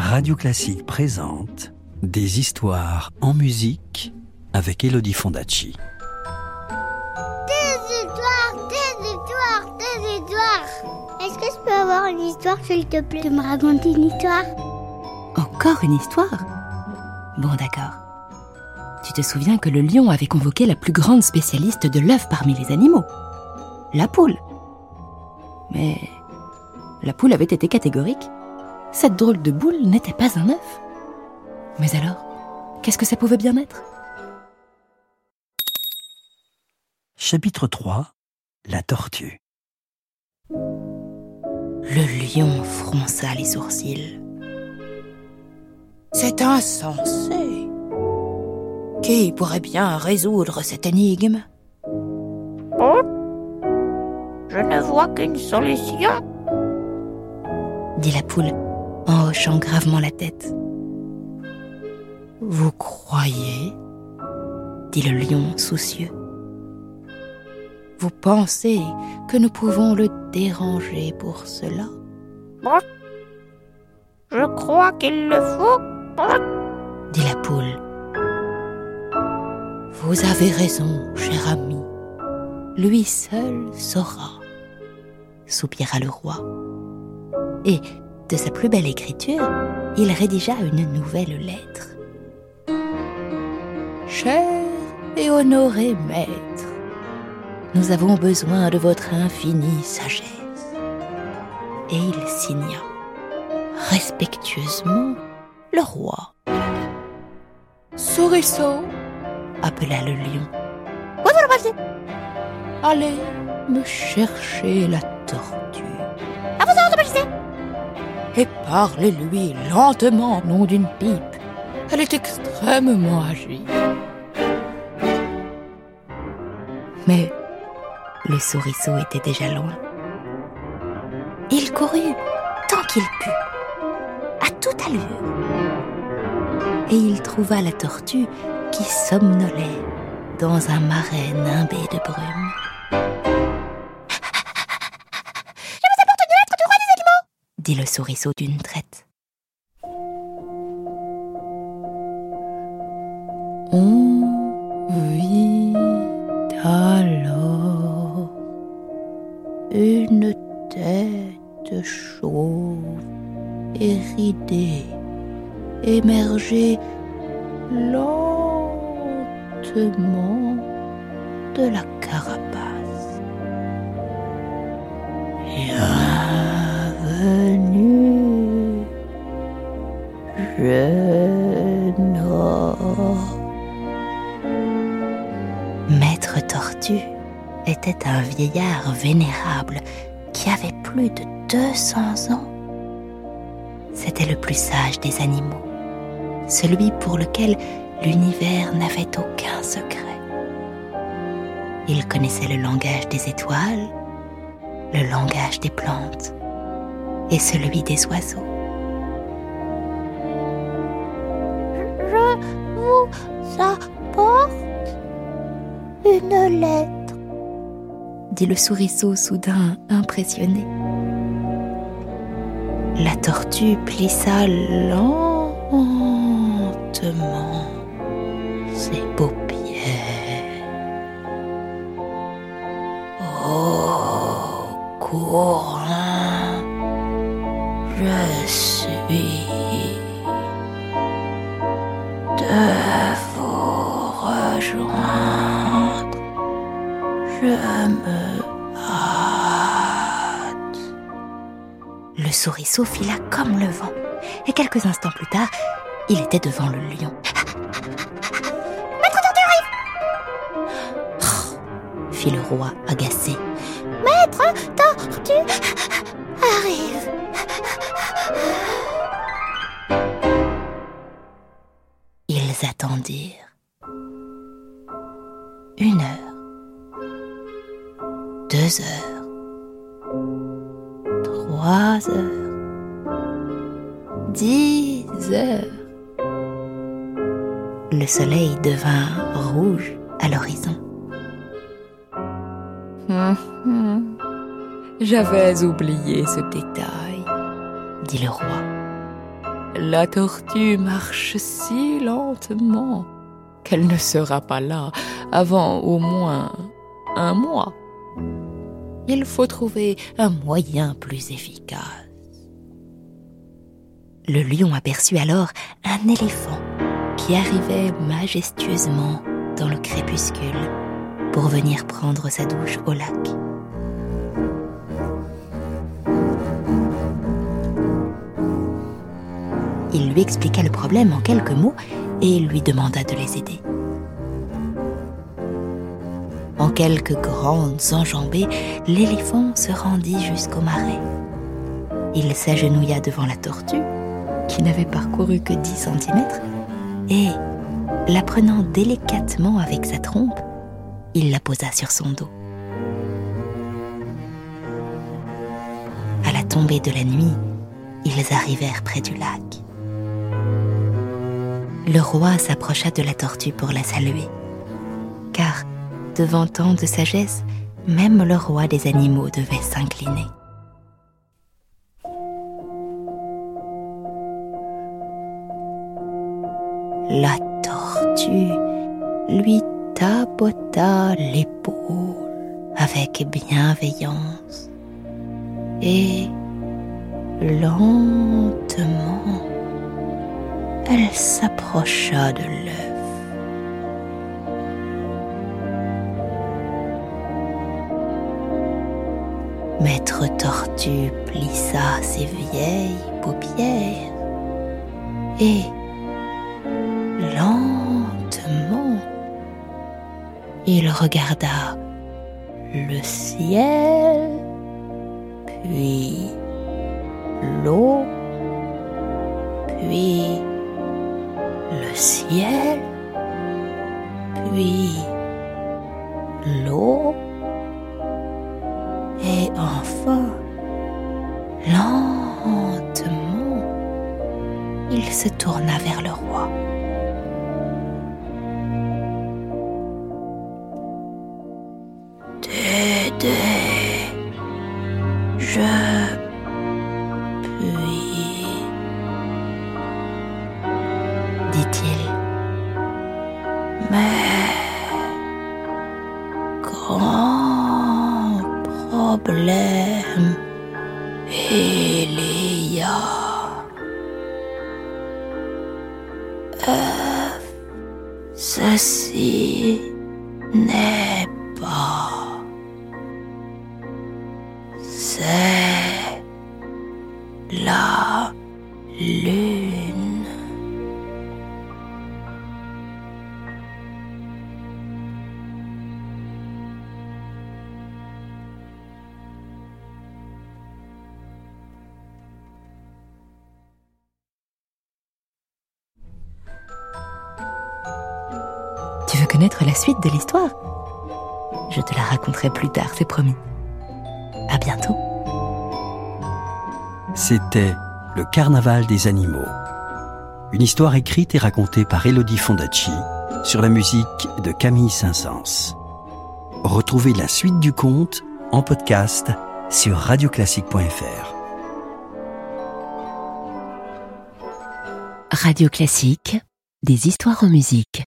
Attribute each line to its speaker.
Speaker 1: Radio Classique présente Des histoires en musique avec Elodie Fondacci.
Speaker 2: Des histoires, des histoires, des histoires. Est-ce que je peux avoir une histoire, s'il te plaît, de me raconter une histoire?
Speaker 3: Encore une histoire? Bon, d'accord. Tu te souviens que le lion avait convoqué la plus grande spécialiste de l'œuf parmi les animaux? La poule. Mais la poule avait été catégorique. Cette drôle de boule n'était pas un œuf. Mais alors, qu'est-ce que ça pouvait bien être?
Speaker 1: Chapitre 3 La tortue.
Speaker 3: Le lion fronça les sourcils. C'est insensé. Qui pourrait bien résoudre cette énigme?
Speaker 4: Oh Je ne vois qu'une solution.
Speaker 3: dit la poule en hochant gravement la tête. Vous croyez? dit le lion soucieux. Vous pensez que nous pouvons le déranger pour cela?
Speaker 4: Je crois qu'il le faut.
Speaker 3: dit la poule. Vous avez raison, cher ami. Lui seul saura, soupira le roi. Et, de sa plus belle écriture, il rédigea une nouvelle lettre. Cher et honoré maître, nous avons besoin de votre infinie sagesse. Et il signa, respectueusement, le roi. Souriceau, appela le lion. Allez me chercher la tortue. Et parlez-lui lentement, nom d'une pipe. Elle est extrêmement agie. Mais le souriceau était déjà loin. Il courut tant qu'il put, à toute allure. Et il trouva la tortue qui somnolait dans un marais nimbé de brume. Dit le souriceau d'une traite. On vit alors une tête chauve et ridée émerger lentement de la carapace. Bienvenue, jeune homme. Maître Tortue était un vieillard vénérable qui avait plus de 200 ans. C'était le plus sage des animaux, celui pour lequel l'univers n'avait aucun secret. Il connaissait le langage des étoiles, le langage des plantes et celui des oiseaux.
Speaker 2: Je vous apporte une lettre.
Speaker 3: dit le souriceau soudain impressionné. La tortue plissa lentement ses paupières. Oh, courant, de vous rejoindre. Je me hâte. Le souriceau fila comme le vent, et quelques instants plus tard, il était devant le lion. Oh, fit le roi agacé.
Speaker 2: Maître tortue arrive.
Speaker 3: Ils attendirent. Une heure. Deux heures. Trois heures. Dix heures. Le soleil devint rouge à l'horizon. J'avais oublié ce détail, dit le roi. La tortue marche si lentement qu'elle ne sera pas là avant au moins un mois. Il faut trouver un moyen plus efficace. Le lion aperçut alors un éléphant qui arrivait majestueusement dans le crépuscule pour venir prendre sa douche au lac. Il lui expliqua le problème en quelques mots et lui demanda de les aider. En quelques grandes enjambées, l'éléphant se rendit jusqu'au marais. Il s'agenouilla devant la tortue, qui n'avait parcouru que 10 cm, et, la prenant délicatement avec sa trompe, il la posa sur son dos. À la tombée de la nuit, ils arrivèrent près du lac. Le roi s'approcha de la tortue pour la saluer, car, devant tant de sagesse, même le roi des animaux devait s'incliner. La tortue lui tapota l'épaule avec bienveillance et lentement elle s'approcha de l'œuf. Maître Tortue plissa ses vieilles paupières et lentement il regarda le ciel, puis l'eau, puis ciel, puis l'eau, et enfin, lentement, il se tourna vers le roi. Ceci n'est pas. C'est la lune. Connaître la suite de l'histoire Je te la raconterai plus tard, c'est promis. À bientôt.
Speaker 1: C'était Le Carnaval des animaux. Une histoire écrite et racontée par Elodie Fondacci sur la musique de Camille Saint-Saëns. Retrouvez la suite du conte en podcast sur radioclassique.fr.
Speaker 3: Radio Classique, des histoires en musique.